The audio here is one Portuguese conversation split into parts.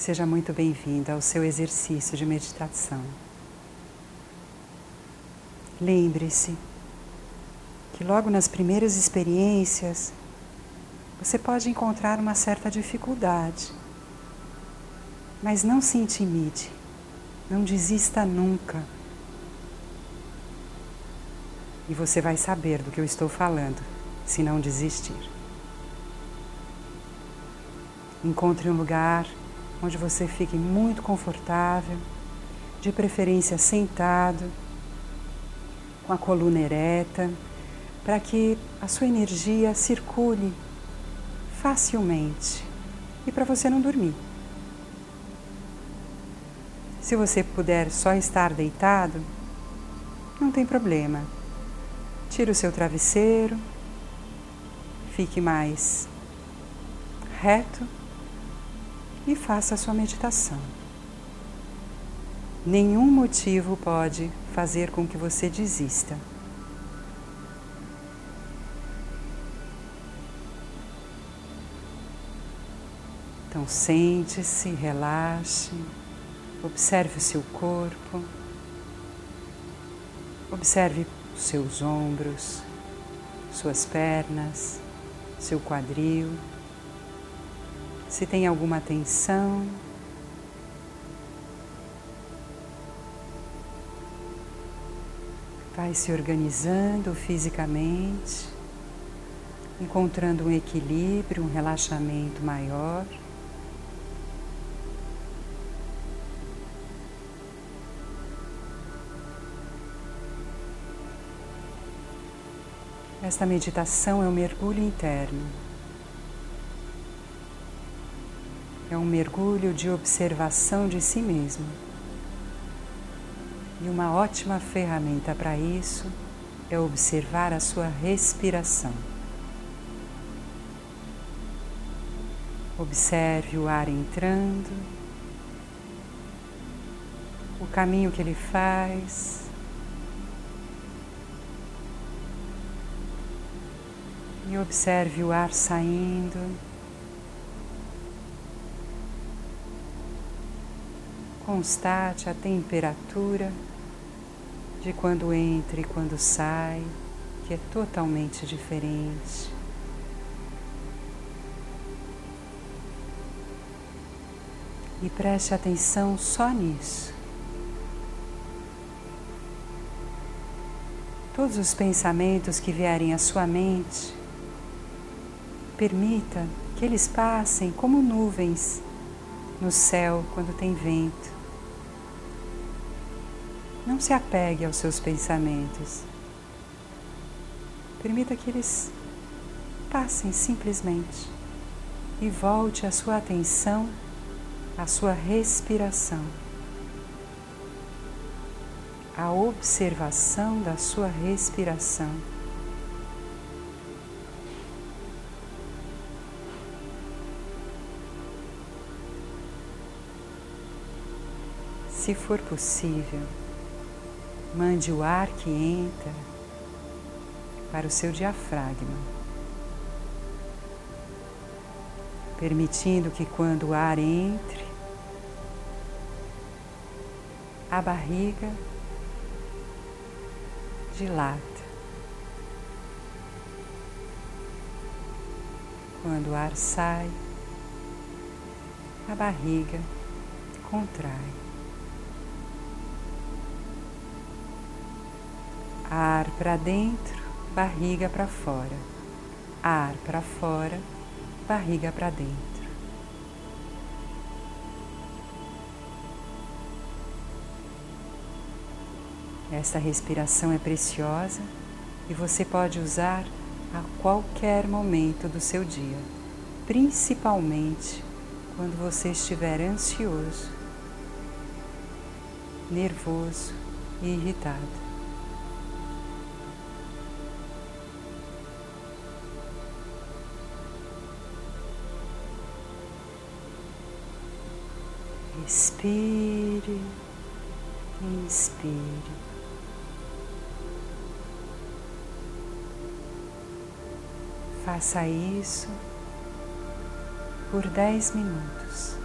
Seja muito bem-vinda ao seu exercício de meditação. Lembre-se que logo nas primeiras experiências você pode encontrar uma certa dificuldade, mas não se intimide, não desista nunca. E você vai saber do que eu estou falando se não desistir. Encontre um lugar onde você fique muito confortável, de preferência sentado, com a coluna ereta, para que a sua energia circule facilmente e para você não dormir. Se você puder só estar deitado, não tem problema. Tire o seu travesseiro, fique mais reto e faça a sua meditação. Nenhum motivo pode fazer com que você desista. Então sente-se, relaxe, observe o seu corpo, observe os seus ombros, suas pernas, seu quadril se tem alguma tensão. Vai se organizando fisicamente, encontrando um equilíbrio, um relaxamento maior. Esta meditação é um mergulho interno. É um mergulho de observação de si mesmo. E uma ótima ferramenta para isso é observar a sua respiração. Observe o ar entrando, o caminho que ele faz. E observe o ar saindo. Constate a temperatura de quando entra e quando sai, que é totalmente diferente. E preste atenção só nisso. Todos os pensamentos que vierem à sua mente, permita que eles passem como nuvens no céu quando tem vento. Não se apegue aos seus pensamentos. Permita que eles passem simplesmente e volte a sua atenção à sua respiração, à observação da sua respiração. Se for possível, Mande o ar que entra para o seu diafragma, permitindo que quando o ar entre, a barriga dilata. Quando o ar sai, a barriga contrai. Ar para dentro, barriga para fora. Ar para fora, barriga para dentro. Esta respiração é preciosa e você pode usar a qualquer momento do seu dia, principalmente quando você estiver ansioso, nervoso e irritado. Expire, inspire. Faça isso por dez minutos.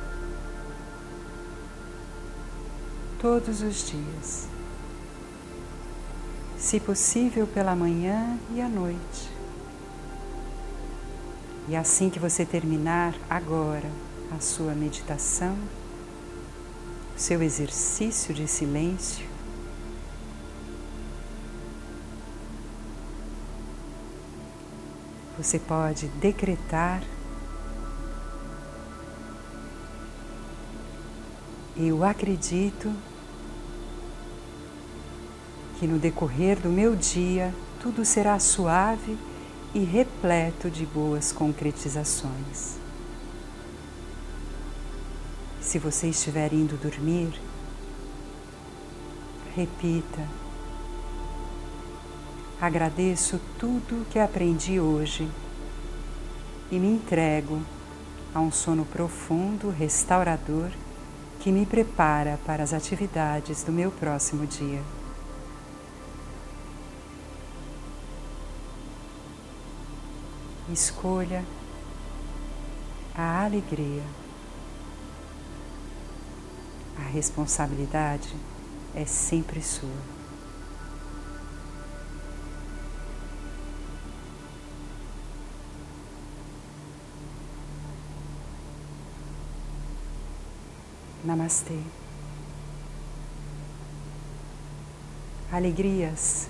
todos os dias. Se possível, pela manhã e à noite. E assim que você terminar agora a sua meditação, seu exercício de silêncio, você pode decretar Eu acredito que no decorrer do meu dia tudo será suave e repleto de boas concretizações. Se você estiver indo dormir, repita: Agradeço tudo que aprendi hoje e me entrego a um sono profundo, restaurador que me prepara para as atividades do meu próximo dia. Escolha a alegria. Responsabilidade é sempre sua. Namastê. Alegrias